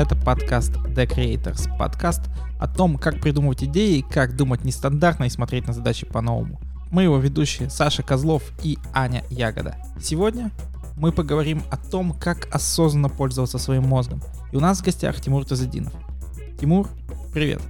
Это подкаст The Creators. Подкаст о том, как придумывать идеи, как думать нестандартно и смотреть на задачи по-новому. Мы его ведущие Саша Козлов и Аня Ягода. Сегодня мы поговорим о том, как осознанно пользоваться своим мозгом. И у нас в гостях Тимур Тазадинов. Тимур, привет.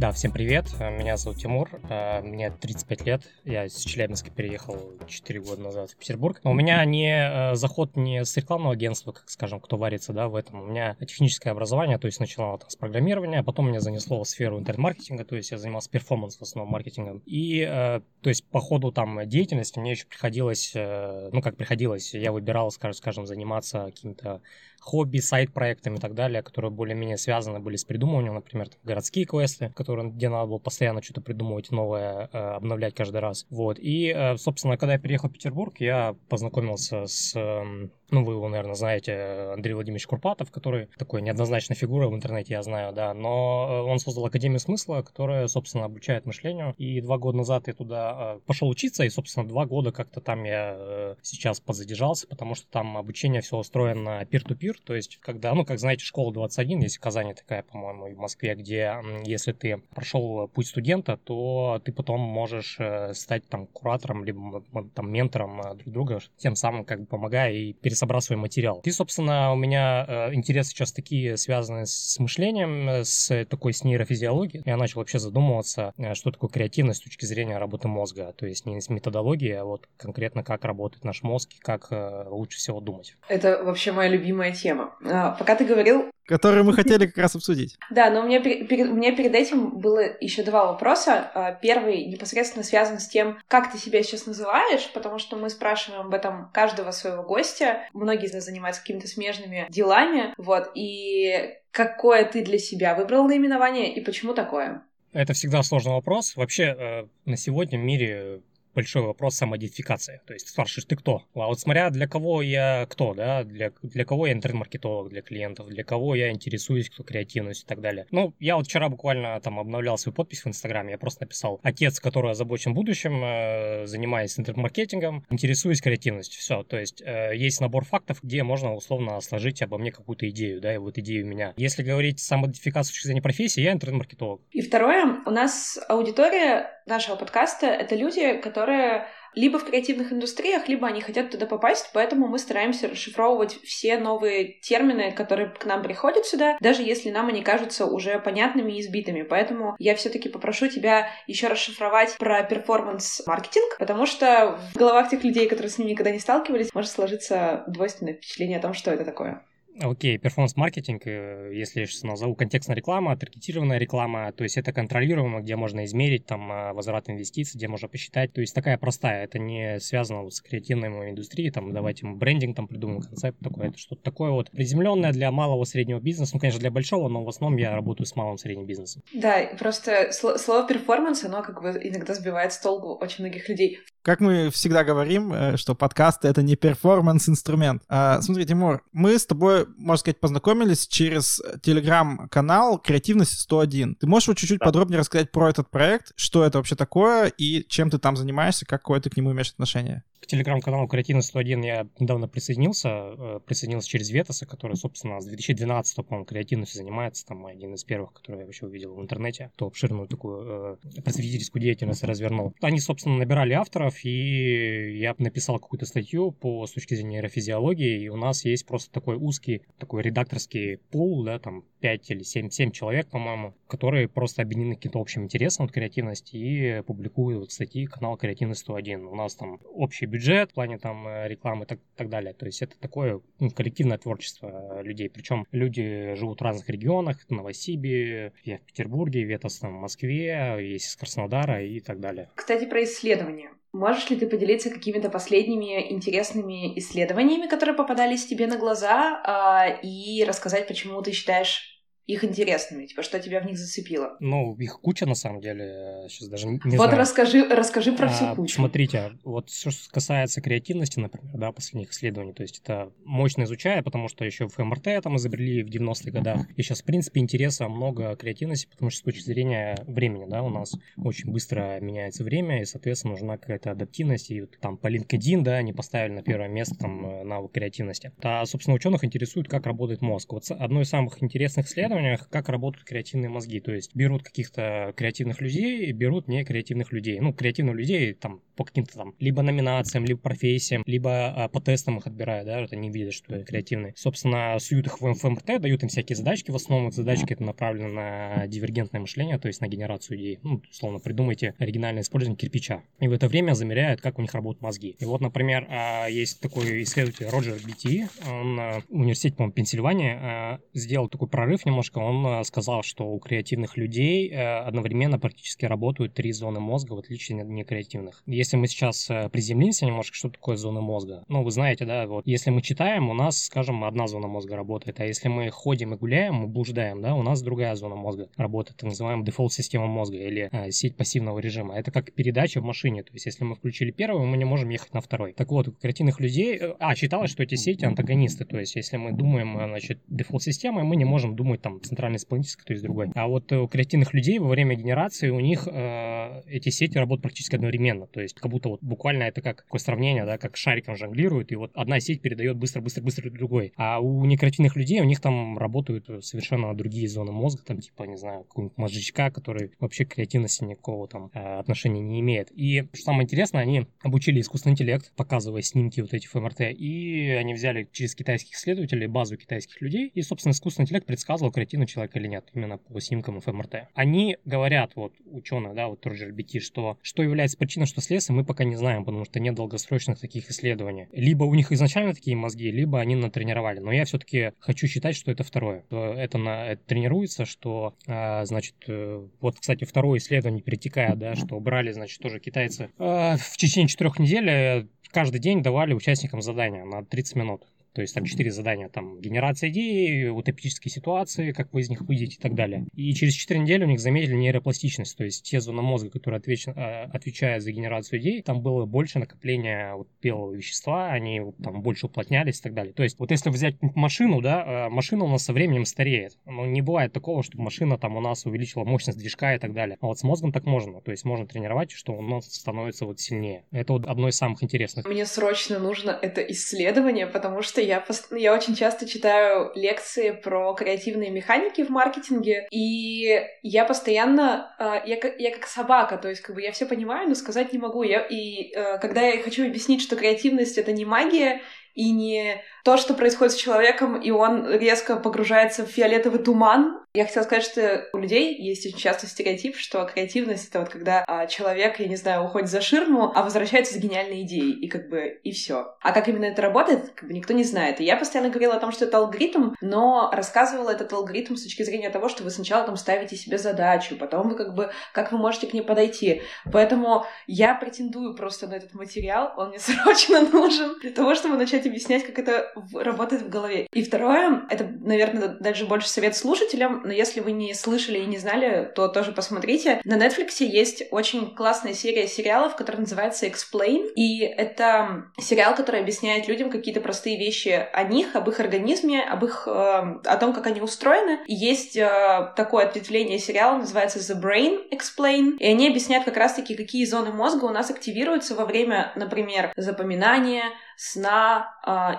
Да, всем привет. Меня зовут Тимур. Э, мне 35 лет. Я из Челябинска переехал 4 года назад в Петербург. У меня не э, заход не с рекламного агентства, как скажем, кто варится, да, в этом. У меня техническое образование, то есть начинал там с программирования, а потом меня занесло в сферу интернет-маркетинга, то есть я занимался перформанс в основном маркетингом. И, э, то есть по ходу там деятельности мне еще приходилось, ну как приходилось, я выбирал, скажем, заниматься каким-то хобби, сайт-проектами и так далее, которые более-менее связаны были с придумыванием, например, там, городские квесты, которые, где надо было постоянно что-то придумывать новое, э, обновлять каждый раз. Вот. И, э, собственно, когда я переехал в Петербург, я познакомился с э, ну, вы его, наверное, знаете, Андрей Владимирович Курпатов, который такой неоднозначная фигура в интернете, я знаю, да, но он создал Академию смысла, которая, собственно, обучает мышлению, и два года назад я туда пошел учиться, и, собственно, два года как-то там я сейчас подзадержался, потому что там обучение все устроено peer-to-peer, эфир, то есть когда, ну, как знаете, школа 21, есть в Казани такая, по-моему, и в Москве, где если ты прошел путь студента, то ты потом можешь э, стать там куратором, либо там ментором э, друг друга, тем самым как бы помогая и пересобрать свой материал. И, собственно, у меня э, интересы сейчас такие связаны с мышлением, с такой с нейрофизиологией. Я начал вообще задумываться, что такое креативность с точки зрения работы мозга, то есть не с методологией, а вот конкретно как работает наш мозг и как лучше всего думать. Это вообще моя любимая тема. А, пока ты говорил... Которую мы хотели как раз обсудить. Да, но у меня, перед, у меня перед этим было еще два вопроса. А, первый непосредственно связан с тем, как ты себя сейчас называешь, потому что мы спрашиваем об этом каждого своего гостя. Многие из нас занимаются какими-то смежными делами, вот, и какое ты для себя выбрал наименование и почему такое? Это всегда сложный вопрос. Вообще, э, на сегодня в мире большой вопрос самоидентификации. То есть спрашиваешь, ты кто? А вот смотря для кого я кто, да, для, для кого я интернет-маркетолог для клиентов, для кого я интересуюсь, кто креативность и так далее. Ну, я вот вчера буквально там обновлял свою подпись в Инстаграме, я просто написал «Отец, который озабочен будущим, э, занимаясь интернет-маркетингом, интересуюсь креативностью». Все, то есть э, есть набор фактов, где можно условно сложить обо мне какую-то идею, да, и вот идею у меня. Если говорить самоидентификацию с точки зрения профессии, я интернет-маркетолог. И второе, у нас аудитория нашего подкаста — это люди, которые либо в креативных индустриях, либо они хотят туда попасть, поэтому мы стараемся расшифровывать все новые термины, которые к нам приходят сюда, даже если нам они кажутся уже понятными и избитыми. Поэтому я все-таки попрошу тебя еще расшифровать про перформанс-маркетинг, потому что в головах тех людей, которые с ним никогда не сталкивались, может сложиться двойственное впечатление о том, что это такое. Окей, performance-маркетинг, э, если я сейчас назову контекстная реклама, таргетированная реклама, то есть это контролируемо, где можно измерить там а, возврат инвестиций, где можно посчитать, то есть такая простая, это не связано с креативной индустрией, там давайте мы брендинг там придумаем, концепт такой, это что-то такое вот приземленное для малого среднего бизнеса, ну, конечно, для большого, но в основном я работаю с малым средним бизнесом. Да, просто слово performance, оно как бы иногда сбивает с толку очень многих людей. Как мы всегда говорим, э, что подкасты — это не performance-инструмент. А, смотри, Тимур, мы с тобой, можно сказать, познакомились через телеграм-канал «Креативность 101». Ты можешь вот чуть-чуть да. подробнее рассказать про этот проект, что это вообще такое и чем ты там занимаешься, какое ты к нему имеешь отношение? К телеграм-каналу Креативность 101 я недавно присоединился, э, присоединился через Ветоса, который, собственно, с 2012 по-моему, креативностью занимается, там, один из первых, который я вообще увидел в интернете, кто обширную такую э, просветительскую деятельность развернул. Они, собственно, набирали авторов, и я написал какую-то статью по с точки зрения нейрофизиологии, и у нас есть просто такой узкий, такой редакторский пул, да, там 5 или 7, 7 человек, по-моему, которые просто объединены каким-то общим интересом от креативности и публикуют статьи канал Креативность 101. У нас там общий бюджет в плане там э, рекламы и так, так далее. То есть это такое ну, коллективное творчество людей. Причем люди живут в разных регионах, в Новосибе, я в Петербурге, Ветос там в Москве, есть из Краснодара и так далее. Кстати, про исследования. Можешь ли ты поделиться какими-то последними интересными исследованиями, которые попадались тебе на глаза, а, и рассказать, почему ты считаешь их интересными? Типа, что тебя в них зацепило? Ну, их куча, на самом деле. Сейчас даже не вот знаю. расскажи, расскажи про А, всю кучу. Смотрите, вот что касается креативности, например, да, последних исследований, то есть это мощно изучая, потому что еще в МРТ там изобрели в 90-х годах, и сейчас, в принципе, интереса много креативности, потому что с точки зрения времени, да, у нас очень быстро меняется время, и, соответственно, нужна какая-то адаптивность, и вот там по LinkedIn, да, они поставили на первое место там э, навык креативности. А, собственно, ученых интересует, как работает мозг. Вот одно из самых интересных исследований, как работают креативные мозги, то есть берут каких-то креативных людей и берут некреативных людей. Ну, креативных людей там по каким-то там либо номинациям, либо профессиям, либо а, по тестам их отбирают, да, вот они видят, что креативные. Собственно, суют их в ФМРТ, дают им всякие задачки, в основном задачки это направлено на дивергентное мышление, то есть на генерацию идей. Ну, условно, придумайте оригинальное использование кирпича. И в это время замеряют, как у них работают мозги. И вот, например, а, есть такой исследователь Роджер Бити, он а, в университете, по-моему, Пенсильвании а, сделал такой прорыв немножко, он а, сказал, что у креативных людей э, одновременно практически работают три зоны мозга, в отличие от некреативных. Если мы сейчас э, приземлимся немножко, что такое зона мозга? Ну, вы знаете, да, вот если мы читаем, у нас, скажем, одна зона мозга работает, а если мы ходим и гуляем, мы блуждаем, да, у нас другая зона мозга работает, так называемая дефолт-система мозга или э, сеть пассивного режима. Это как передача в машине, то есть если мы включили первую, мы не можем ехать на второй. Так вот, у креативных людей, э, а, считалось, что эти сети антагонисты, то есть если мы думаем, э, значит, дефолт-системой, мы не можем думать там центральной исполнительской, то есть другой. А вот э, у креативных людей во время генерации у них э, эти сети работают практически одновременно, то есть как будто вот буквально это как такое сравнение, да, как шариком жонглируют, и вот одна сеть передает быстро-быстро-быстро другой. А у некреативных людей у них там работают совершенно другие зоны мозга, там типа, не знаю, какого-нибудь мозжечка, который вообще к креативности никакого там э, отношения не имеет. И что самое интересное, они обучили искусственный интеллект, показывая снимки вот этих ФМРТ, и они взяли через китайских исследователей базу китайских людей, и, собственно, искусственный интеллект предсказывал, креативный человек или нет, именно по снимкам ФМРТ. Они говорят, вот ученые, да, вот Роджер Бити, что что является причиной, что следствие, мы пока не знаем, потому что нет долгосрочных таких исследований. Либо у них изначально такие мозги, либо они натренировали. Но я все-таки хочу считать, что это второе. Это, на, это тренируется, что, а, значит, э, вот, кстати, второе исследование перетекает, да, что брали, значит, тоже китайцы а, в течение четырех недель э, каждый день давали участникам задания на 30 минут. То есть там четыре задания, там генерация идеи, утопические ситуации, как вы из них выйдете и так далее. И через 4 недели у них заметили нейропластичность, то есть те зоны мозга, которые отвеч... э, отвечают за генерацию идей, там было больше накопления вот белого вещества, они там больше уплотнялись и так далее. То есть вот если взять машину, да, э, машина у нас со временем стареет. Но не бывает такого, чтобы машина там у нас увеличила мощность движка и так далее. А вот с мозгом так можно. То есть можно тренировать, что он у нас становится вот сильнее. Это вот одно из самых интересных. Мне срочно нужно это исследование, потому что я, пос- я очень часто читаю лекции про креативные механики в маркетинге, и я постоянно, э, я, как- я как собака, то есть как бы я все понимаю, но сказать не могу. Я, и э, когда я хочу объяснить, что креативность — это не магия, и не то, что происходит с человеком, и он резко погружается в фиолетовый туман. Я хотела сказать, что у людей есть очень часто стереотип, что креативность — это вот когда а, человек, я не знаю, уходит за ширму, а возвращается с гениальной идеей, и как бы и все. А как именно это работает, как бы никто не знает. И я постоянно говорила о том, что это алгоритм, но рассказывала этот алгоритм с точки зрения того, что вы сначала там ставите себе задачу, потом вы как бы, как вы можете к ней подойти. Поэтому я претендую просто на этот материал, он мне срочно нужен для того, чтобы начать объяснять, как это работает в голове. И второе, это, наверное, даже больше совет слушателям, но если вы не слышали и не знали, то тоже посмотрите. На Netflix есть очень классная серия сериалов, которая называется Explain, и это сериал, который объясняет людям какие-то простые вещи о них, об их организме, об их, э, о том, как они устроены. И есть э, такое ответвление сериала, называется The Brain Explain, и они объясняют как раз-таки, какие зоны мозга у нас активируются во время, например, запоминания, сна,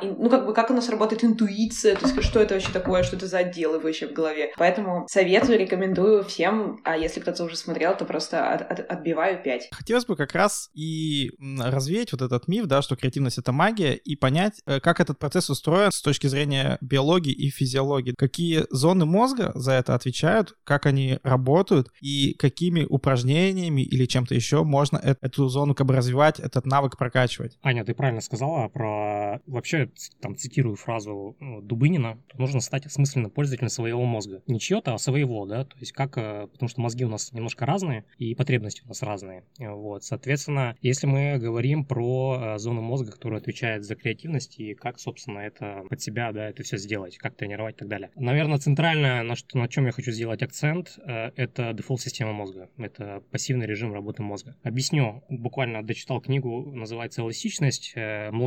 и, ну, как бы, как у нас работает интуиция, то есть, что это вообще такое, что это за отделы вообще в голове. Поэтому советую, рекомендую всем, а если кто-то уже смотрел, то просто от- от- отбиваю 5. Хотелось бы как раз и развеять вот этот миф, да, что креативность — это магия, и понять, э, как этот процесс устроен с точки зрения биологии и физиологии. Какие зоны мозга за это отвечают, как они работают, и какими упражнениями или чем-то еще можно э- эту зону как бы развивать, этот навык прокачивать. Аня, ты правильно сказала про... Вообще, там, цитирую фразу ну, Дубынина, нужно стать осмысленным пользователем своего мозга. Не чьего-то, а своего, да, то есть как... Э, потому что мозги у нас немножко разные, и потребности у нас разные. Вот, соответственно, если мы говорим про э, зону мозга, которая отвечает за креативность, и как, собственно, это под себя, да, это все сделать, как тренировать и так далее. Наверное, центральное, на, что, на чем я хочу сделать акцент, э, это дефолт-система мозга. Это пассивный режим работы мозга. Объясню. Буквально дочитал книгу, называется «Эластичность»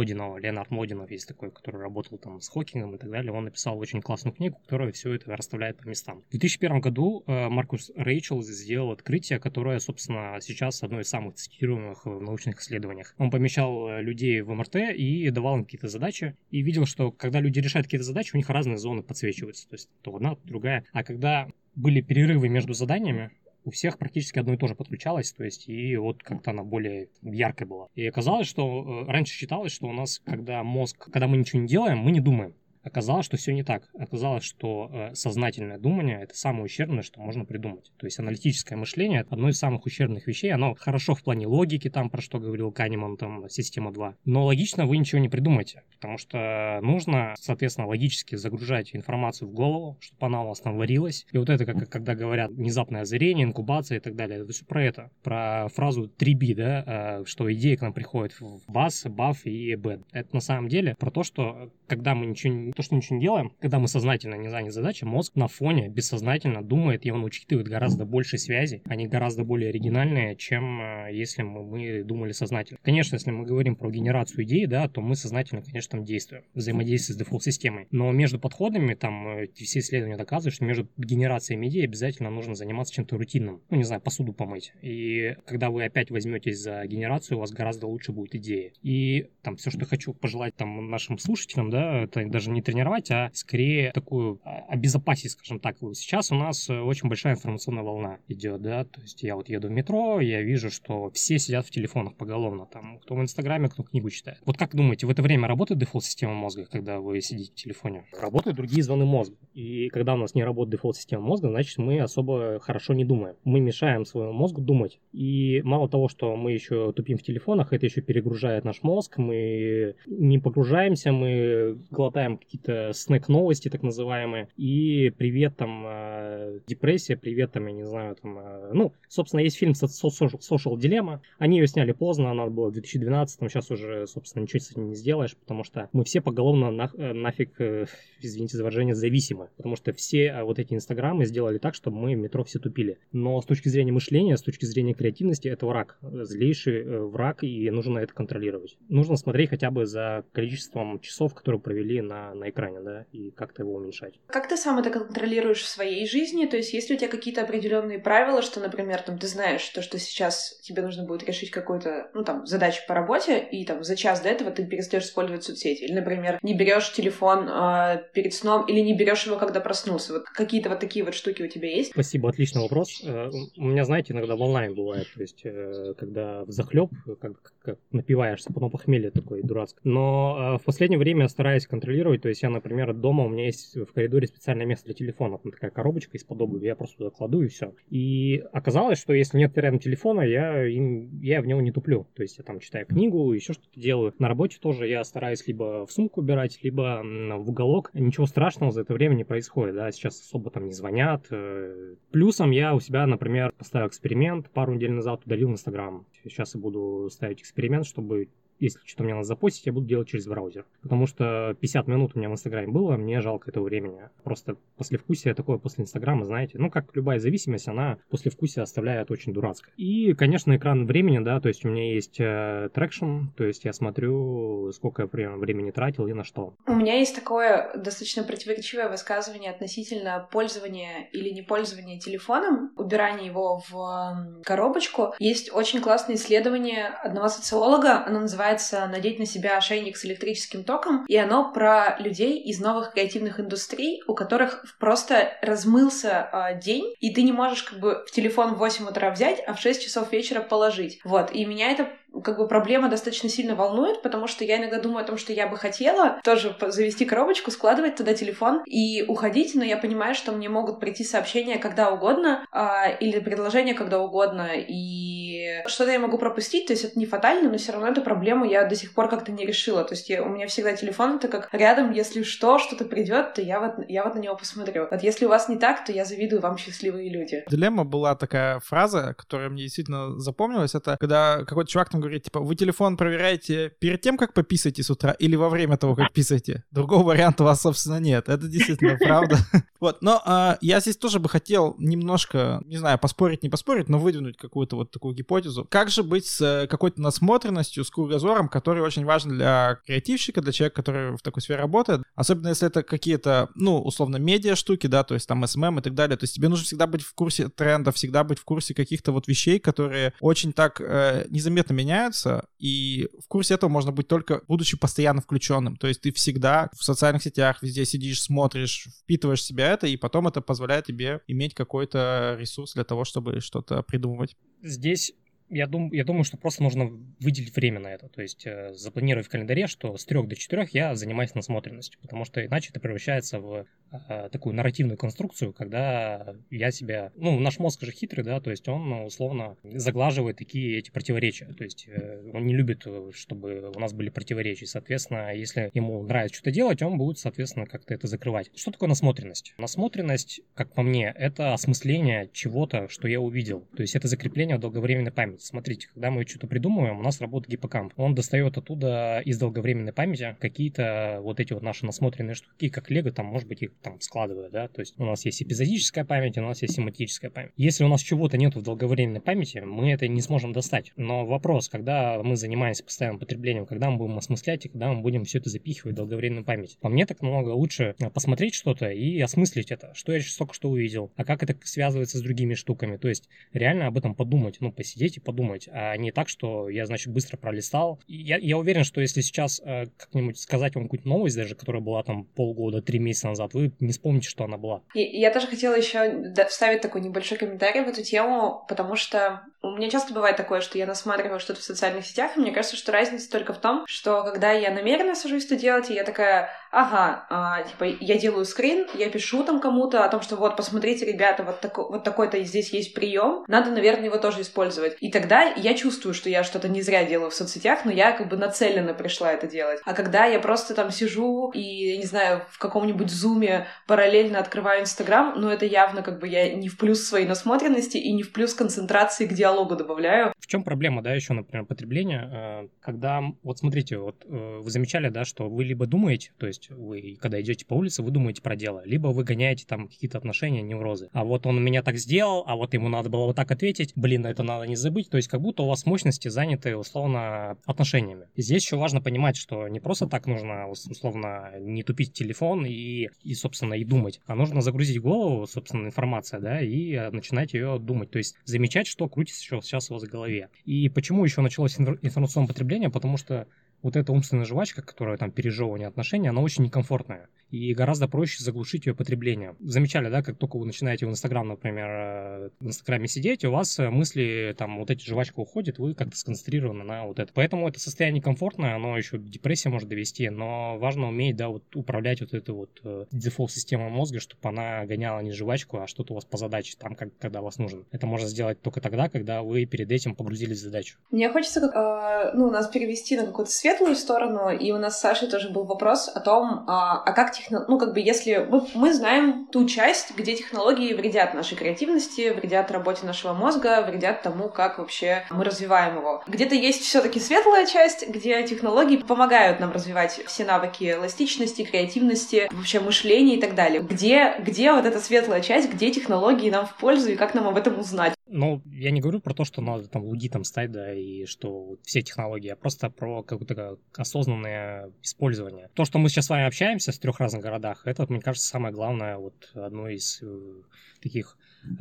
Млодинова. Леонард Млодинов есть такой, который работал там с Хокингом и так далее. Он написал очень классную книгу, которая все это расставляет по местам. В 2001 году э, Маркус Рейчел сделал открытие, которое, собственно, сейчас одно из самых цитируемых в научных исследованиях. Он помещал э, людей в МРТ и давал им какие-то задачи, и видел, что когда люди решают какие-то задачи, у них разные зоны подсвечиваются. То есть то одна, то другая. А когда были перерывы между заданиями, у всех практически одно и то же подключалось, то есть и вот как-то она более яркая была. И оказалось, что э, раньше считалось, что у нас, когда мозг, когда мы ничего не делаем, мы не думаем. Оказалось, что все не так. Оказалось, что э, сознательное думание это самое ущербное, что можно придумать. То есть аналитическое мышление это одно из самых ущербных вещей. Оно хорошо в плане логики, там про что говорил Канеман, там система 2. Но логично вы ничего не придумаете, потому что нужно, соответственно, логически загружать информацию в голову, чтобы она у вас там варилась. И вот это, как когда говорят, внезапное озарение, инкубация и так далее, это все про это. Про фразу 3B, да, э, что идея к нам приходит в бас, баф и бэд. Это на самом деле про то, что когда мы ничего то, что ничего не делаем, когда мы сознательно не заняты задачей, мозг на фоне бессознательно думает, и он учитывает гораздо больше связей, они гораздо более оригинальные, чем э, если мы, мы думали сознательно. Конечно, если мы говорим про генерацию идей, да, то мы сознательно, конечно, там действуем, взаимодействуем с дефолт-системой. Но между подходами, там, э, все исследования доказывают, что между генерацией идей обязательно нужно заниматься чем-то рутинным. Ну, не знаю, посуду помыть. И когда вы опять возьметесь за генерацию, у вас гораздо лучше будет идея. И там все, что хочу пожелать там нашим слушателям, да, это даже не тренировать, а скорее такую а, обезопасить, скажем так. Сейчас у нас э, очень большая информационная волна идет, да, то есть я вот еду в метро, я вижу, что все сидят в телефонах поголовно, там, кто в Инстаграме, кто книгу читает. Вот как думаете, в это время работает дефолт-система мозга, когда вы сидите в телефоне? Работают другие зоны мозга. И когда у нас не работает дефолт-система мозга, значит, мы особо хорошо не думаем. Мы мешаем своему мозгу думать. И мало того, что мы еще тупим в телефонах, это еще перегружает наш мозг, мы не погружаемся, мы глотаем какие какие-то снэк-новости, так называемые, и привет там э, депрессия, привет там, я не знаю, там, э, ну, собственно, есть фильм Social, Dilemma, они ее сняли поздно, она была в 2012, сейчас уже, собственно, ничего с этим не сделаешь, потому что мы все поголовно на, э, нафиг, извините за выражение, зависимы, потому что все вот эти инстаграмы сделали так, чтобы мы в метро все тупили. Но с точки зрения мышления, с точки зрения креативности, это враг, злейший враг, и нужно это контролировать. Нужно смотреть хотя бы за количеством часов, которые провели на, на экране, да, и как-то его уменьшать. Как ты сам это контролируешь в своей жизни? То есть есть ли у тебя какие-то определенные правила, что, например, там, ты знаешь, то, что сейчас тебе нужно будет решить какую-то, ну, там, задачу по работе, и там за час до этого ты перестаешь использовать соцсети. Или, например, не берешь телефон э, перед сном, или не берешь его, когда проснулся. Вот какие-то вот такие вот штуки у тебя есть? Спасибо, отличный вопрос. Э, у меня, знаете, иногда в онлайн бывает, то есть, э, когда в захлеб, как, как напиваешься, потом похмелье такое дурацкое. Но э, в последнее время стараюсь контролировать, то есть я, например, дома у меня есть в коридоре специальное место для телефона, там такая коробочка из-под я просто туда кладу и все. И оказалось, что если нет рядом телефона, я, им, я в него не туплю. То есть я там читаю книгу, еще что-то делаю. На работе тоже я стараюсь либо в сумку убирать, либо в уголок. Ничего страшного за это время не происходит, да, сейчас особо там не звонят. Э. Плюс сам я у себя, например, поставил эксперимент, пару недель назад удалил Инстаграм. Сейчас я буду ставить эксперимент, чтобы если что-то мне надо запостить, я буду делать через браузер. Потому что 50 минут у меня в Инстаграме было, мне жалко этого времени. Просто послевкусие такое после Инстаграма, знаете, ну, как любая зависимость, она послевкусие оставляет очень дурацкое. И, конечно, экранное время, да, то есть у меня есть э, traction, то есть я смотрю, сколько я времени тратил и на что. У меня есть такое достаточно противоречивое высказывание относительно пользования или не пользования телефоном, убирания его в коробочку. Есть очень классное исследование одного социолога, оно называется называется «Надеть на себя ошейник с электрическим током», и оно про людей из новых креативных индустрий, у которых просто размылся э, день, и ты не можешь как бы в телефон в 8 утра взять, а в 6 часов вечера положить. Вот, и меня это как бы проблема достаточно сильно волнует, потому что я иногда думаю о том, что я бы хотела тоже завести коробочку, складывать туда телефон и уходить, но я понимаю, что мне могут прийти сообщения когда угодно а, или предложения когда угодно, и и что-то я могу пропустить, то есть это не фатально, но все равно эту проблему я до сих пор как-то не решила. То есть я, у меня всегда телефон это как рядом, если что, что-то придет, то я вот, я вот на него посмотрю. Вот если у вас не так, то я завидую вам счастливые люди. Дилемма была такая фраза, которая мне действительно запомнилась, это когда какой-то чувак там говорит, типа, вы телефон проверяете перед тем, как пописаете с утра или во время того, как писаете? Другого варианта у вас, собственно, нет. Это действительно правда. Вот, но а, я здесь тоже бы хотел немножко, не знаю, поспорить, не поспорить, но выдвинуть какую-то вот такую гипотезу. Как же быть с э, какой-то насмотренностью, с кругозором, который очень важен для креативщика, для человека, который в такой сфере работает, особенно если это какие-то, ну, условно, медиа штуки, да, то есть там SMM и так далее, то есть тебе нужно всегда быть в курсе трендов, всегда быть в курсе каких-то вот вещей, которые очень так э, незаметно меняются, и в курсе этого можно быть только будучи постоянно включенным, то есть ты всегда в социальных сетях везде сидишь, смотришь, впитываешь себя это, и потом это позволяет тебе иметь какой-то ресурс для того, чтобы что-то придумывать. Здесь я, дум, я думаю, что просто нужно выделить время на это. То есть э, запланировать в календаре, что с 3 до 4 я занимаюсь насмотренностью, потому что иначе это превращается в э, такую нарративную конструкцию, когда я себя... Ну, наш мозг же хитрый, да, то есть он условно заглаживает такие эти противоречия. То есть э, он не любит, э, чтобы у нас были противоречия. Соответственно, если ему нравится что-то делать, он будет, соответственно, как-то это закрывать. Что такое насмотренность? Насмотренность, как по мне, это осмысление чего-то, что я увидел. То есть это закрепление долговременной памяти Смотрите, когда мы что-то придумываем, у нас работает гиппокамп. Он достает оттуда из долговременной памяти какие-то вот эти вот наши насмотренные штуки, как лего, там, может быть, их там складывают, да, то есть у нас есть эпизодическая память, у нас есть семантическая память. Если у нас чего-то нету в долговременной памяти, мы это не сможем достать. Но вопрос, когда мы занимаемся постоянным потреблением, когда мы будем осмыслять и когда мы будем все это запихивать в долговременную память. По мне так намного лучше посмотреть что-то и осмыслить это, что я сейчас только что увидел, а как это связывается с другими штуками. То есть реально об этом подумать, ну, посидеть и подумать, а не так, что я, значит, быстро пролистал. Я, я уверен, что если сейчас э, как-нибудь сказать вам какую-то новость, даже которая была там полгода, три месяца назад, вы не вспомните, что она была. И, я тоже хотела еще вставить такой небольшой комментарий в эту тему, потому что у меня часто бывает такое, что я насматриваю что-то в социальных сетях, и мне кажется, что разница только в том, что когда я намеренно сажусь это делать, и я такая, ага, а, типа, я делаю скрин, я пишу там кому-то о том, что вот, посмотрите, ребята, вот, тако, вот такой-то здесь есть прием, надо, наверное, его тоже использовать. И тогда я чувствую, что я что-то не зря делаю в соцсетях, но я как бы нацеленно пришла это делать. А когда я просто там сижу и, не знаю, в каком-нибудь зуме параллельно открываю Инстаграм, ну это явно как бы я не в плюс своей насмотренности и не в плюс концентрации к диалогу диалогу добавляю. В чем проблема, да, еще, например, потребления? Э, когда, вот смотрите, вот э, вы замечали, да, что вы либо думаете, то есть вы, когда идете по улице, вы думаете про дело, либо вы гоняете там какие-то отношения, неврозы. А вот он меня так сделал, а вот ему надо было вот так ответить, блин, это надо не забыть. То есть как будто у вас мощности заняты, условно, отношениями. Здесь еще важно понимать, что не просто так нужно, условно, не тупить телефон и, и собственно, и думать, а нужно загрузить голову, собственно, информация, да, и э, начинать ее думать. То есть замечать, что крутится еще сейчас у вас в голове. И почему еще началось информационное потребление? Потому что вот эта умственная жвачка, которая там пережевывание отношений, она очень некомфортная и гораздо проще заглушить ее потребление. Замечали, да, как только вы начинаете в Инстаграм, например, э, в Инстаграме сидеть, у вас э, мысли, там, вот эти жвачка уходит, вы как-то сконцентрированы на вот это. Поэтому это состояние комфортное, оно еще к депрессии может довести, но важно уметь, да, вот управлять вот этой вот э, дефолт-системой мозга, чтобы она гоняла не жвачку, а что-то у вас по задаче, там, как, когда вас нужен. Это можно сделать только тогда, когда вы перед этим погрузились в задачу. Мне хочется, э, ну, нас перевести на какую-то светлую сторону, и у нас с Сашей тоже был вопрос о том, а, а как техно... ну, как бы, если мы, мы знаем ту часть, где технологии вредят нашей креативности, вредят работе нашего мозга, вредят тому, как вообще мы развиваем его. Где-то есть все-таки светлая часть, где технологии помогают нам развивать все навыки эластичности, креативности, вообще мышления и так далее. Где, где вот эта светлая часть, где технологии нам в пользу и как нам об этом узнать? Ну, я не говорю про то, что надо там лудитом стать, да, и что все технологии, а просто про какое-то осознанное использование. То, что мы сейчас с вами общаемся в трех разных городах, это, мне кажется, самое главное, вот одно из э, таких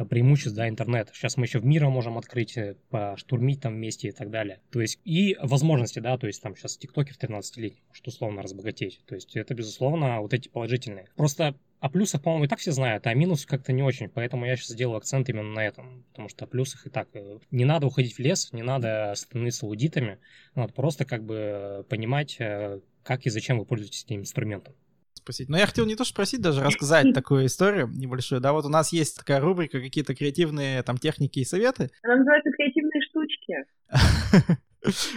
преимуществ, да, интернета. Сейчас мы еще в мира можем открыть, э, поштурмить там вместе и так далее. То есть и возможности, да, то есть там сейчас тиктокер 13-летний может условно разбогатеть. То есть это, безусловно, вот эти положительные. Просто о плюсах, по-моему, и так все знают, а минусов как-то не очень, поэтому я сейчас сделаю акцент именно на этом, потому что о плюсах и так. Э, не надо уходить в лес, не надо становиться лудитами, надо просто как бы понимать, э, как и зачем вы пользуетесь этим инструментом спросить. Но я хотел не то что спросить, даже рассказать такую историю небольшую. Да, вот у нас есть такая рубрика, какие-то креативные там техники и советы. Она называется «Креативные штучки».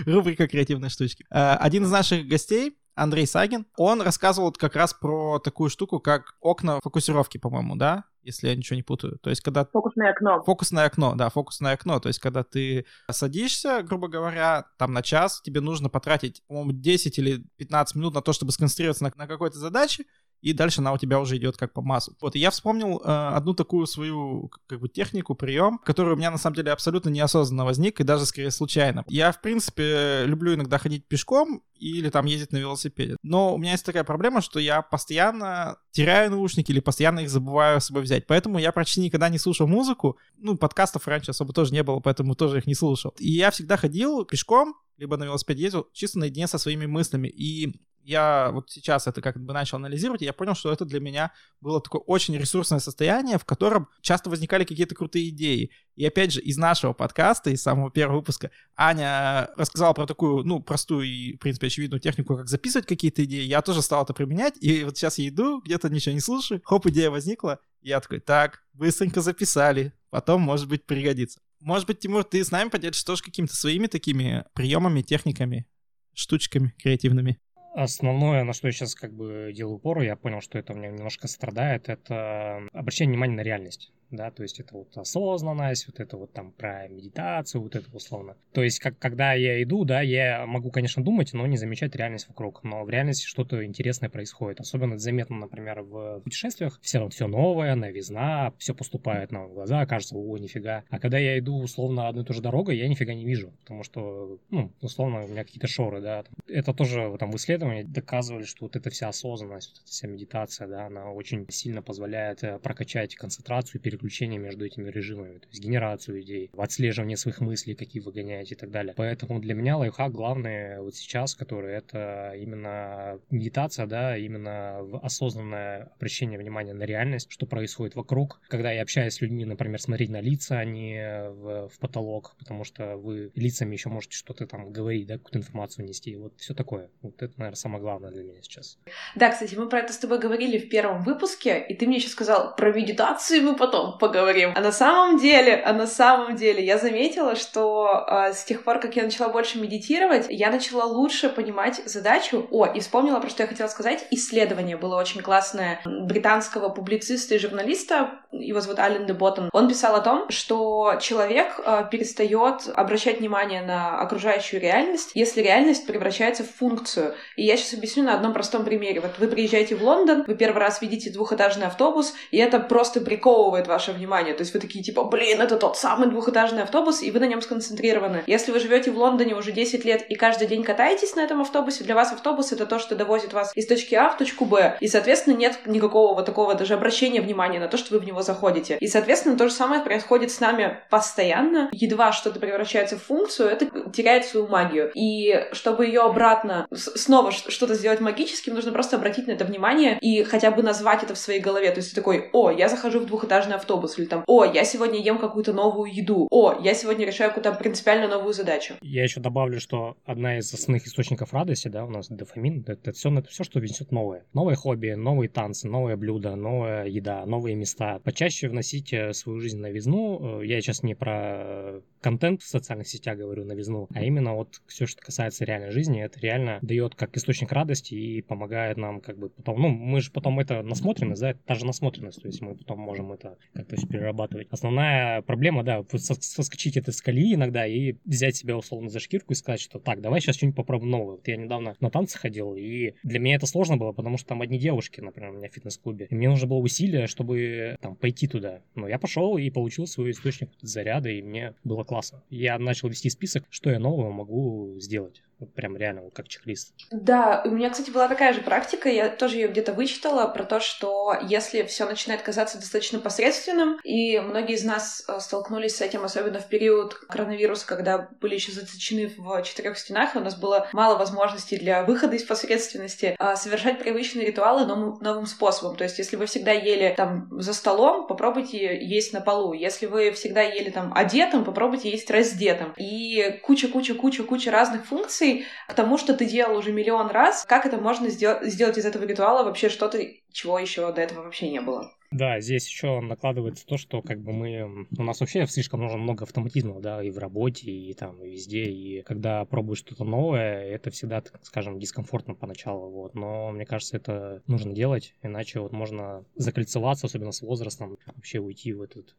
Рубрика «Креативные штучки». Э, один из наших гостей, Андрей Сагин, он рассказывал как раз про такую штуку, как окна фокусировки, по-моему, да? Если я ничего не путаю. То есть, когда... Фокусное окно. Фокусное окно, да, фокусное окно. То есть, когда ты садишься, грубо говоря, там на час, тебе нужно потратить, по-моему, 10 или 15 минут на то, чтобы сконцентрироваться на, на какой-то задаче, и дальше она у тебя уже идет как по массу. Вот, и я вспомнил э, одну такую свою как бы технику, прием, который у меня на самом деле абсолютно неосознанно возник, и даже скорее случайно. Я, в принципе, люблю иногда ходить пешком или там ездить на велосипеде. Но у меня есть такая проблема, что я постоянно теряю наушники или постоянно их забываю с собой взять. Поэтому я почти никогда не слушал музыку. Ну, подкастов раньше особо тоже не было, поэтому тоже их не слушал. И я всегда ходил пешком, либо на велосипеде ездил, чисто наедине со своими мыслями. И я вот сейчас это как бы начал анализировать, и я понял, что это для меня было такое очень ресурсное состояние, в котором часто возникали какие-то крутые идеи. И опять же, из нашего подкаста, из самого первого выпуска, Аня рассказала про такую, ну, простую и, в принципе, очевидную технику, как записывать какие-то идеи. Я тоже стал это применять, и вот сейчас я иду, где-то ничего не слушаю, хоп, идея возникла, я такой, так, быстренько записали, потом, может быть, пригодится. Может быть, Тимур, ты с нами поделишься тоже какими-то своими такими приемами, техниками, штучками креативными? Основное, на что я сейчас как бы делаю упор, я понял, что это у меня немножко страдает, это обращение внимания на реальность да, то есть это вот осознанность, вот это вот там про медитацию, вот это условно. То есть как, когда я иду, да, я могу, конечно, думать, но не замечать реальность вокруг, но в реальности что-то интересное происходит. Особенно это заметно, например, в путешествиях, все равно все новое, новизна, все поступает нам в глаза, кажется, о, нифига. А когда я иду условно одной и той же дорогой, я нифига не вижу, потому что, ну, условно, у меня какие-то шоры, да. Это тоже там в исследовании доказывали, что вот эта вся осознанность, вот эта вся медитация, да, она очень сильно позволяет э, прокачать концентрацию, переключение между этими режимами, то есть генерацию идей, отслеживание своих мыслей, какие вы гоняете и так далее. Поэтому для меня лайфхак главный вот сейчас, который это именно медитация, да, именно осознанное обращение внимания на реальность, что происходит вокруг. Когда я общаюсь с людьми, например, смотреть на лица, а не в, в потолок, потому что вы лицами еще можете что-то там говорить, да, какую-то информацию нести. Вот все такое. Вот это, наверное, самое главное для меня сейчас. Да, кстати, мы про это с тобой говорили в первом выпуске, и ты мне еще сказал, про медитацию мы потом поговорим. А на самом деле, а на самом деле я заметила, что э, с тех пор, как я начала больше медитировать, я начала лучше понимать задачу. О, и вспомнила, про что я хотела сказать. Исследование было очень классное британского публициста и журналиста, его зовут Ален де Боттон. Он писал о том, что человек э, перестает обращать внимание на окружающую реальность, если реальность превращается в функцию. И я сейчас объясню на одном простом примере. Вот вы приезжаете в Лондон, вы первый раз видите двухэтажный автобус, и это просто приковывает ваше внимание. То есть вы такие типа, блин, это тот самый двухэтажный автобус, и вы на нем сконцентрированы. Если вы живете в Лондоне уже 10 лет и каждый день катаетесь на этом автобусе, для вас автобус это то, что довозит вас из точки А в точку Б. И, соответственно, нет никакого вот такого даже обращения внимания на то, что вы в него заходите. И, соответственно, то же самое происходит с нами постоянно. Едва что-то превращается в функцию, это теряет свою магию. И чтобы ее обратно снова что-то сделать магическим, нужно просто обратить на это внимание и хотя бы назвать это в своей голове. То есть ты такой, о, я захожу в двухэтажный автобус, или там, о, я сегодня ем какую-то новую еду, о, я сегодня решаю какую-то принципиально новую задачу. Я еще добавлю, что одна из основных источников радости, да, у нас дофамин, это, все, это все, что несет новое. Новые хобби, новые танцы, новые блюда, новая еда, новые места. Почаще вносить в свою жизнь новизну. Э, я сейчас не про контент в социальных сетях говорю, новизну, а именно вот все, что касается реальной жизни, это реально дает как источник радости и помогает нам как бы потом, ну, мы же потом это насмотренность, да, это та же насмотренность, то есть мы потом можем это как-то перерабатывать. Основная проблема, да, соскочить это с колеи иногда и взять себя условно за шкирку и сказать, что так, давай сейчас что-нибудь попробуем новое. Вот я недавно на танцы ходил, и для меня это сложно было, потому что там одни девушки, например, у меня в фитнес-клубе, и мне нужно было усилие, чтобы там пойти туда. Но я пошел и получил свой источник заряда, и мне было классно. Я начал вести список, что я нового могу сделать. Прям реально вот как чек-лист. Да, у меня, кстати, была такая же практика, я тоже ее где-то вычитала, про то, что если все начинает казаться достаточно посредственным, и многие из нас э, столкнулись с этим, особенно в период коронавируса, когда были еще заточены в четырех стенах, и у нас было мало возможностей для выхода из посредственности, а совершать привычные ритуалы новым, новым способом. То есть, если вы всегда ели там за столом, попробуйте есть на полу. Если вы всегда ели там одетым, попробуйте есть раздетым. И куча-куча-куча-куча разных функций, мотивацией к тому, что ты делал уже миллион раз, как это можно сделать, сделать из этого ритуала вообще что-то, чего еще до этого вообще не было. Да, здесь еще накладывается то, что как бы мы... У нас вообще слишком нужно много автоматизма, да, и в работе, и там, и везде. И когда пробуешь что-то новое, это всегда, так скажем, дискомфортно поначалу, вот. Но мне кажется, это нужно делать, иначе вот можно закольцеваться, особенно с возрастом, вообще уйти в этот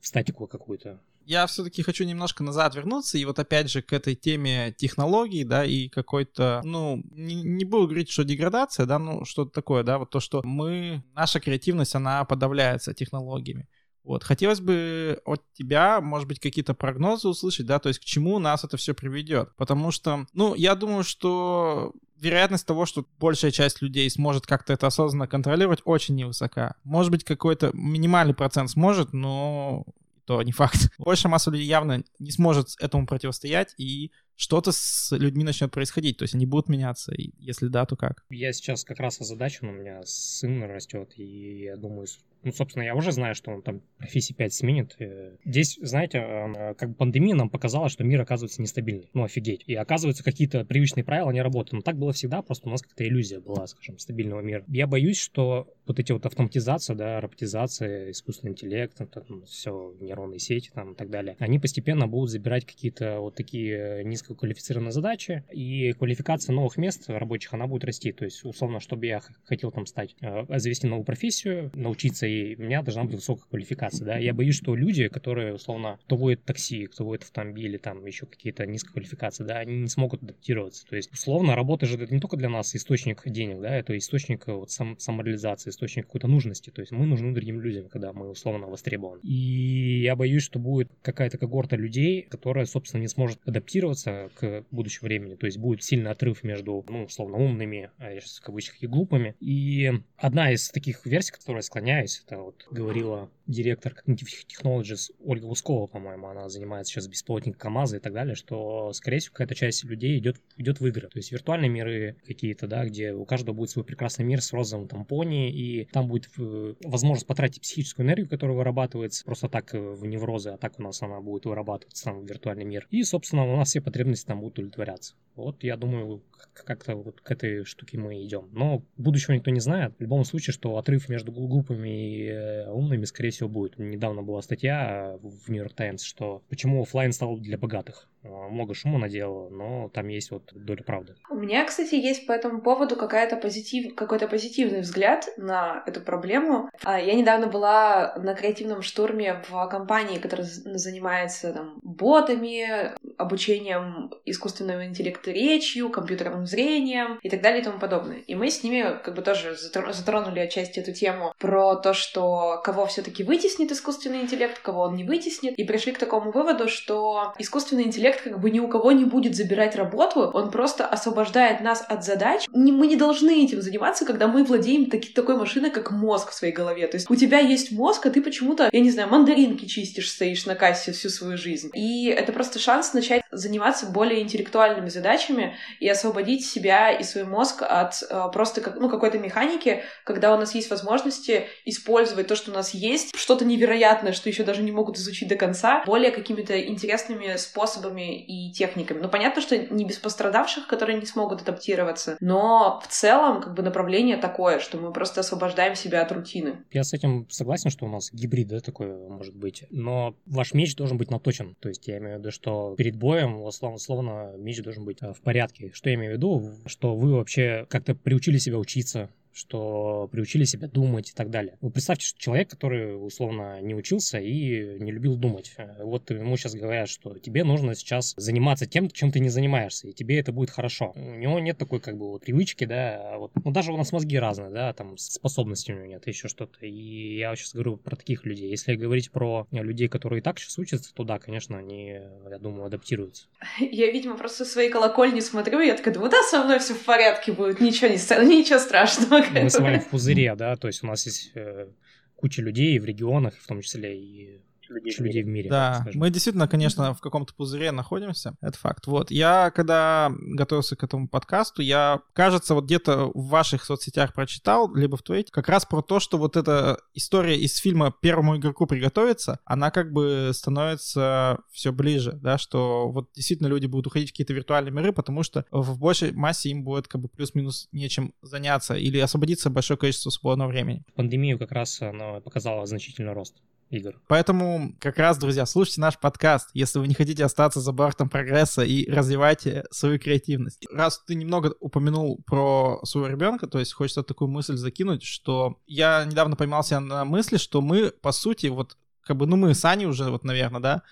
в статику какую-то я все-таки хочу немножко назад вернуться, и вот опять же к этой теме технологий, да, и какой-то, ну, не, не буду говорить, что деградация, да, ну, что-то такое, да, вот то, что мы, наша креативность, она подавляется технологиями. Вот, хотелось бы от тебя, может быть, какие-то прогнозы услышать, да, то есть к чему нас это все приведет. Потому что, ну, я думаю, что вероятность того, что большая часть людей сможет как-то это осознанно контролировать, очень невысока. Может быть, какой-то минимальный процент сможет, но то не факт. Большая масса людей явно не сможет этому противостоять, и что-то с людьми начнет происходить, то есть они будут меняться, если да, то как? Я сейчас как раз озадачен, у меня сын растет, и я думаю, ну, собственно, я уже знаю, что он там профессии 5 сменит. Э, здесь, знаете, э, как бы пандемия нам показала, что мир оказывается нестабильный. Ну, офигеть. И оказывается, какие-то привычные правила не работают. Но так было всегда, просто у нас какая-то иллюзия была, скажем, стабильного мира. Я боюсь, что вот эти вот автоматизация, да, роботизация, искусственный интеллект, это, ну, все, нейронные сети там и так далее, они постепенно будут забирать какие-то вот такие низкоквалифицированные задачи, и квалификация новых мест рабочих, она будет расти. То есть, условно, чтобы я хотел там стать, э, завести новую профессию, научиться у меня должна быть высокая квалификация, да. Я боюсь, что люди, которые, условно, кто водит такси, кто водит автомобили, там еще какие-то низкие квалификации, да, они не смогут адаптироваться. То есть, условно, работа же это не только для нас источник денег, да, это источник вот сам, самореализации, источник какой-то нужности. То есть мы нужны другим людям, когда мы условно востребованы. И я боюсь, что будет какая-то когорта людей, которая, собственно, не сможет адаптироваться к будущему времени. То есть будет сильный отрыв между, ну, условно, умными, а я сейчас в кавычках, и глупыми. И одна из таких версий, которой я склоняюсь, это вот говорила директор Cognitive Technologies Ольга Лускова, по-моему, она занимается сейчас беспилотником КАМАЗа и так далее, что, скорее всего, какая-то часть людей идет, идет в игры. То есть виртуальные миры какие-то, да, где у каждого будет свой прекрасный мир с розовым там пони, и там будет э, возможность потратить психическую энергию, которая вырабатывается просто так э, в неврозы, а так у нас она будет вырабатываться в виртуальный мир. И, собственно, у нас все потребности там будут удовлетворяться. Вот, я думаю, как-то вот к этой штуке мы идем. Но будущего никто не знает. В любом случае, что отрыв между глупыми и э, умными, скорее всего, будет. Недавно была статья в New York Times, что почему офлайн стал для богатых. А, много шума наделала, но там есть вот доля правды. У меня, кстати, есть по этому поводу какая-то позитив... какой-то позитивный взгляд на эту проблему. А, я недавно была на креативном штурме в компании, которая занимается там, ботами, обучением искусственного интеллекта речью, компьютерным зрением и так далее и тому подобное. И мы с ними как бы тоже затронули отчасти эту тему про то, что кого все таки вытеснит искусственный интеллект, кого он не вытеснит, и пришли к такому выводу, что искусственный интеллект проект как бы ни у кого не будет забирать работу, он просто освобождает нас от задач. Мы не должны этим заниматься, когда мы владеем таки, такой машиной, как мозг в своей голове. То есть у тебя есть мозг, а ты почему-то, я не знаю, мандаринки чистишь, стоишь на кассе всю свою жизнь. И это просто шанс начать заниматься более интеллектуальными задачами и освободить себя и свой мозг от э, просто как, ну, какой-то механики, когда у нас есть возможности использовать то, что у нас есть, что-то невероятное, что еще даже не могут изучить до конца, более какими-то интересными способами и техниками. Ну, понятно, что не без пострадавших, которые не смогут адаптироваться, но в целом как бы направление такое, что мы просто освобождаем себя от рутины. Я с этим согласен, что у нас гибрид, да, такой может быть, но ваш меч должен быть наточен. То есть я имею в виду, что перед боем, условно, условно меч должен быть э, в порядке. Что я имею в виду? Что вы вообще как-то приучили себя учиться, что приучили себя думать и так далее. Вы представьте, что человек, который условно не учился и не любил думать. Э, вот ему сейчас говорят, что тебе нужно сейчас заниматься тем, чем ты не занимаешься, и тебе это будет хорошо. У него нет такой как бы вот привычки, да, а вот, ну даже у нас мозги разные, да, там способности у него нет, еще что-то. И я сейчас говорю про таких людей. Если говорить про людей, которые и так сейчас учатся, то да, конечно, они, я думаю, адаптируются. Я, видимо, просто свои колокольни смотрю, и я такая думаю, да, со мной все в порядке будет, ничего не ничего страшного. Мы с вами в пузыре, да, то есть у нас есть э, куча людей в регионах, в том числе и людей, людей в мире. Да, мы действительно, конечно, в каком-то пузыре находимся, это факт. Вот, я когда готовился к этому подкасту, я, кажется, вот где-то в ваших соцсетях прочитал, либо в твоих, как раз про то, что вот эта история из фильма «Первому игроку приготовиться», она как бы становится все ближе, да, что вот действительно люди будут уходить в какие-то виртуальные миры, потому что в большей массе им будет как бы плюс-минус нечем заняться или освободиться большое количество свободного времени. Пандемию как раз она показала значительный рост игр. Поэтому как раз, друзья, слушайте наш подкаст, если вы не хотите остаться за бортом прогресса и развивайте свою креативность. Раз ты немного упомянул про своего ребенка, то есть хочется такую мысль закинуть, что я недавно поймался на мысли, что мы, по сути, вот как бы, ну мы с Аней уже, вот, наверное, да,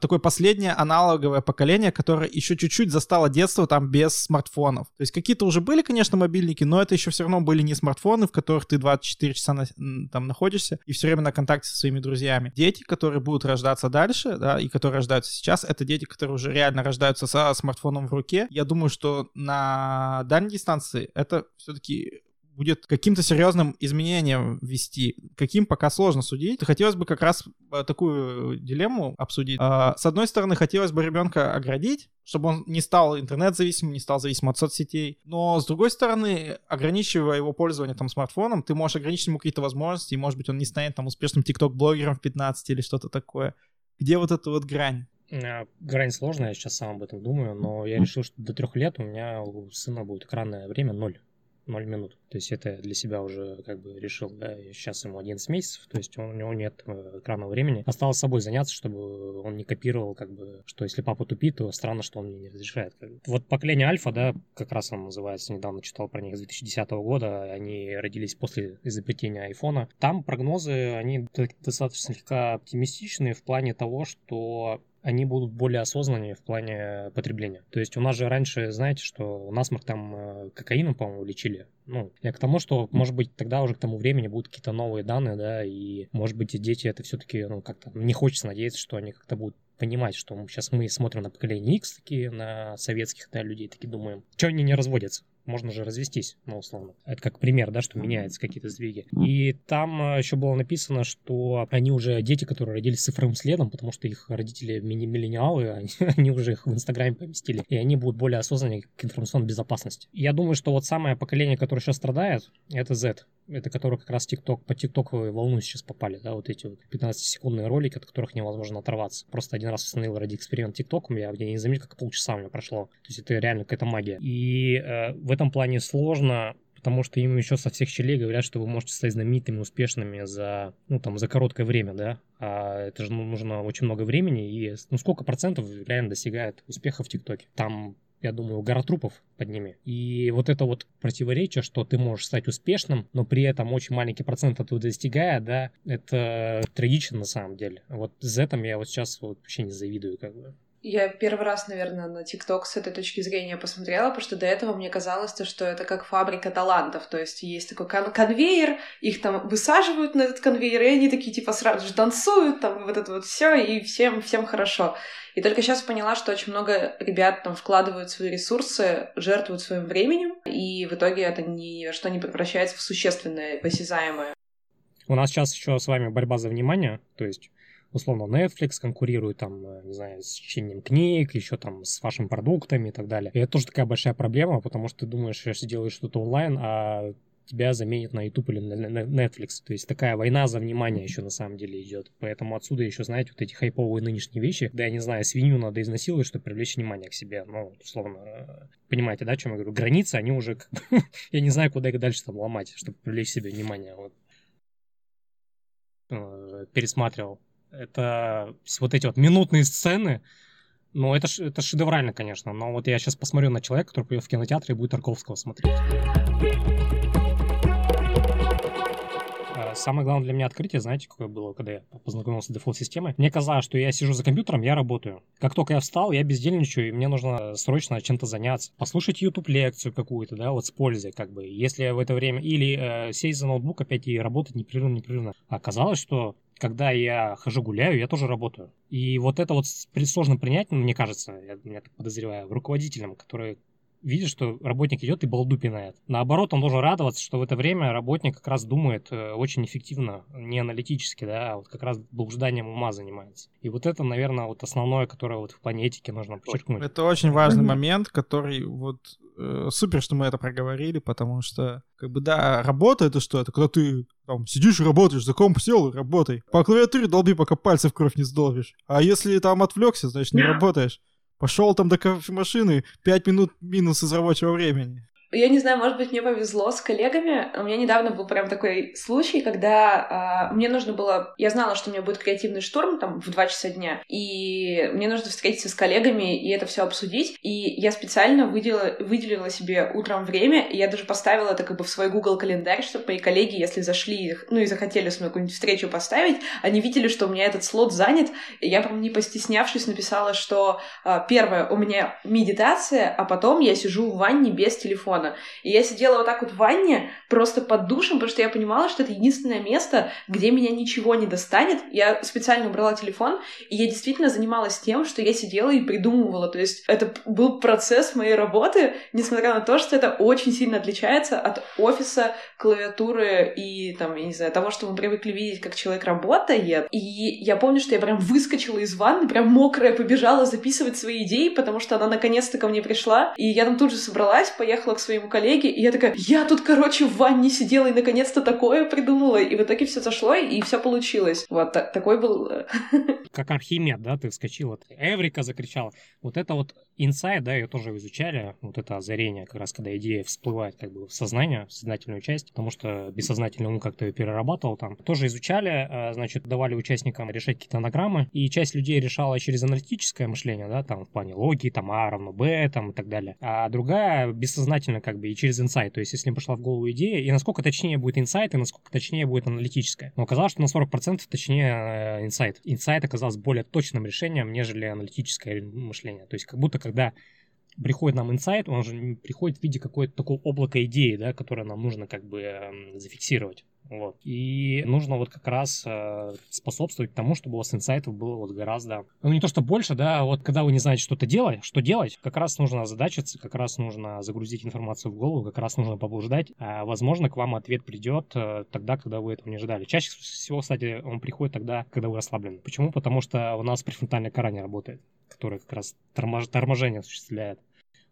такое последнее аналоговое поколение, которое еще чуть-чуть застало детство там без смартфонов. То есть какие-то уже были, конечно, мобильники, но это еще все равно были не смартфоны, в которых ты 24 часа на, там находишься и все время на контакте со своими друзьями. Дети, которые будут рождаться дальше, да, и которые рождаются сейчас, это дети, которые уже реально рождаются со смартфоном в руке. Я думаю, что на дальней дистанции это все-таки будет каким-то серьезным изменением вести. Каким пока сложно судить. Хотелось бы как раз э, такую дилемму обсудить. А, с одной стороны, хотелось бы ребенка оградить, чтобы он не стал интернет-зависимым, не стал зависимым от соцсетей. Но, с другой стороны, ограничивая его пользование там смартфоном, ты можешь ограничить ему какие-то возможности, и, может быть, он не станет там успешным тикток-блогером в 15 или что-то такое. Где вот эта вот грань? Грань сложная, я сейчас сам об этом думаю, но я решил, что до трех лет у меня у сына будет экранное время ноль. 0 минут. То есть это для себя уже как бы решил, да, сейчас ему 11 месяцев, то есть у него нет э, экранного времени. Осталось собой заняться, чтобы он не копировал, как бы, что если папа тупит, то странно, что он мне не разрешает. Вот поколение альфа, да, как раз он называется, недавно читал про них с 2010 года, они родились после изобретения айфона. Там прогнозы, они достаточно слегка оптимистичные в плане того, что они будут более осознаннее в плане потребления. То есть у нас же раньше, знаете, что насморк там э, кокаином, по-моему, лечили. Ну, я к тому, что, может быть, тогда уже к тому времени будут какие-то новые данные, да, и, может быть, дети это все-таки, ну, как-то, не хочется надеяться, что они как-то будут понимать, что сейчас мы смотрим на поколение X такие, на советских, да, людей, такие думаем, что они не разводятся? Можно же развестись, ну, условно. Это как пример, да, что меняются какие-то сдвиги. И там э, еще было написано, что они уже дети, которые родились с цифровым следом, потому что их родители миллениалы, они, они уже их в Инстаграме поместили, и они будут более осознанны к информационной безопасности. Я думаю, что вот самое поколение, которое сейчас страдает, это Z это которые как раз TikTok, по тиктоковой волну сейчас попали, да, вот эти вот 15-секундные ролики, от которых невозможно оторваться. Просто один раз установил ради эксперимент ТикТоком, я, я не заметил, как полчаса у меня прошло. То есть это реально какая-то магия. И э, в этом плане сложно потому что им еще со всех щелей говорят, что вы можете стать знаменитыми, успешными за, ну, там, за короткое время, да, а это же нужно очень много времени, и, ну, сколько процентов реально достигает успеха в ТикТоке? Там я думаю, гора трупов под ними. И вот это вот противоречие, что ты можешь стать успешным, но при этом очень маленький процент этого достигая, да, это трагично на самом деле. Вот с этим я вот сейчас вот вообще не завидую, как бы. Я первый раз, наверное, на ТикТок с этой точки зрения посмотрела, потому что до этого мне казалось, что это как фабрика талантов. То есть есть такой кон- конвейер, их там высаживают на этот конвейер, и они такие типа сразу же танцуют, там вот это вот все, и всем, всем хорошо. И только сейчас поняла, что очень много ребят там вкладывают свои ресурсы, жертвуют своим временем, и в итоге это ни что не превращается в существенное, посязаемое. У нас сейчас еще с вами борьба за внимание, то есть условно Netflix конкурирует там, э, не знаю, с чтением книг, еще там с вашими продуктами и так далее. И это тоже такая большая проблема, потому что ты думаешь, если делаешь что-то онлайн, а тебя заменят на YouTube или на Netflix. То есть такая война за внимание еще на самом деле идет. Поэтому отсюда еще, знаете, вот эти хайповые нынешние вещи, да, я не знаю, свинью надо изнасиловать, чтобы привлечь внимание к себе. Ну, условно, э, понимаете, да, о чем я говорю? Границы, они уже, как бы, я не знаю, куда их дальше там ломать, чтобы привлечь себе внимание. Вот. Э, пересматривал это вот эти вот минутные сцены, ну, это, это шедеврально, конечно. Но вот я сейчас посмотрю на человека, который придет в кинотеатр и будет Тарковского смотреть. Самое главное для меня открытие, знаете, какое было, когда я познакомился с дефолт-системой? Мне казалось, что я сижу за компьютером, я работаю. Как только я встал, я бездельничаю, и мне нужно срочно чем-то заняться. Послушать YouTube-лекцию какую-то, да, вот с пользой, как бы. Если в это время... Или э, сесть за ноутбук опять и работать непрерывно, непрерывно. Оказалось, что когда я хожу гуляю, я тоже работаю. И вот это вот сложно принять, мне кажется, я, я так подозреваю, руководителям, которые видит, что работник идет и балду пинает. Наоборот, он должен радоваться, что в это время работник как раз думает э, очень эффективно, не аналитически, да, а вот как раз блужданием ума занимается. И вот это, наверное, вот основное, которое вот в плане этики нужно подчеркнуть. Это очень важный момент, который вот э, супер, что мы это проговорили, потому что, как бы, да, работа это что? Это когда ты там сидишь и работаешь, за комп сел и работай. По клавиатуре долби, пока пальцы в кровь не сдолбишь. А если там отвлекся, значит не работаешь. Пошел там до кофемашины, 5 минут минус из рабочего времени. Я не знаю, может быть, мне повезло с коллегами. У меня недавно был прям такой случай, когда э, мне нужно было... Я знала, что у меня будет креативный штурм там в 2 часа дня, и мне нужно встретиться с коллегами и это все обсудить. И я специально выделила, выделила себе утром время, и я даже поставила это как бы в свой Google календарь, чтобы мои коллеги, если зашли, ну и захотели с мной какую-нибудь встречу поставить, они видели, что у меня этот слот занят, и я прям не постеснявшись написала, что э, первое, у меня медитация, а потом я сижу в ванне без телефона телефона. И я сидела вот так вот в ванне, просто под душем, потому что я понимала, что это единственное место, где меня ничего не достанет. Я специально убрала телефон, и я действительно занималась тем, что я сидела и придумывала. То есть это был процесс моей работы, несмотря на то, что это очень сильно отличается от офиса, клавиатуры и, там, я не знаю, того, что мы привыкли видеть, как человек работает. И я помню, что я прям выскочила из ванны, прям мокрая, побежала записывать свои идеи, потому что она наконец-то ко мне пришла. И я там тут же собралась, поехала к своей своему коллеге, и я такая, я тут, короче, в ванне сидела и наконец-то такое придумала, и в итоге все зашло, и все получилось. Вот, такой был... Э, как Архимед, да, ты вскочила, Эврика закричала. Вот это вот инсайд, да, ее тоже изучали, вот это озарение, как раз когда идея всплывает как бы в сознание, в сознательную часть, потому что бессознательно он как-то ее перерабатывал там. Тоже изучали, э, значит, давали участникам решать какие-то анаграммы, и часть людей решала через аналитическое мышление, да, там в плане логики, там А равно Б, там и так далее. А другая бессознательно как бы и через инсайт. То есть, если им пошла в голову идея, и насколько точнее будет инсайт, и насколько точнее будет аналитическая. Но оказалось, что на 40% точнее э, инсайт. Инсайт оказался более точным решением, нежели аналитическое мышление. То есть, как будто когда приходит нам инсайт, он же приходит в виде какой-то такого облака идеи, да, которое нам нужно как бы эм, зафиксировать. Вот. И нужно вот как раз э, способствовать тому, чтобы у вас инсайтов было вот гораздо, ну не то что больше, да, а вот когда вы не знаете что-то делать, что делать, как раз нужно озадачиться, как раз нужно загрузить информацию в голову, как раз нужно поблуждать. А, возможно, к вам ответ придет э, тогда, когда вы этого не ожидали. Чаще всего, кстати, он приходит тогда, когда вы расслаблены. Почему? Потому что у нас префронтальная кора не работает, которая как раз тормож... торможение осуществляет.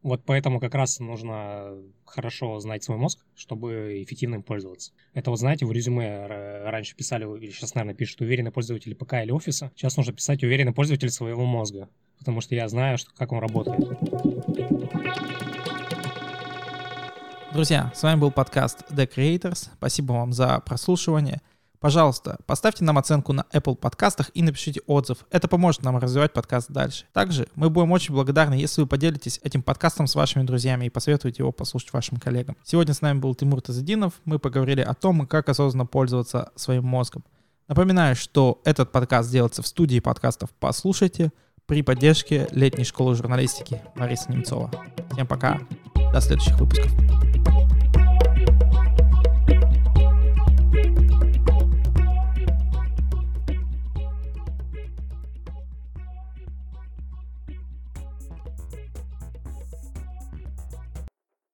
Вот поэтому как раз нужно хорошо знать свой мозг, чтобы эффективно им пользоваться. Это вот, знаете, в резюме раньше писали, или сейчас, наверное, пишут уверенный пользователь ПК или офиса. Сейчас нужно писать уверенный пользователь своего мозга, потому что я знаю, что, как он работает. Друзья, с вами был подкаст The Creators. Спасибо вам за прослушивание. Пожалуйста, поставьте нам оценку на Apple подкастах и напишите отзыв. Это поможет нам развивать подкаст дальше. Также мы будем очень благодарны, если вы поделитесь этим подкастом с вашими друзьями и посоветуете его послушать вашим коллегам. Сегодня с нами был Тимур Тазадинов. Мы поговорили о том, как осознанно пользоваться своим мозгом. Напоминаю, что этот подкаст делается в студии подкастов «Послушайте» при поддержке летней школы журналистики Марисы Немцова. Всем пока, до следующих выпусков.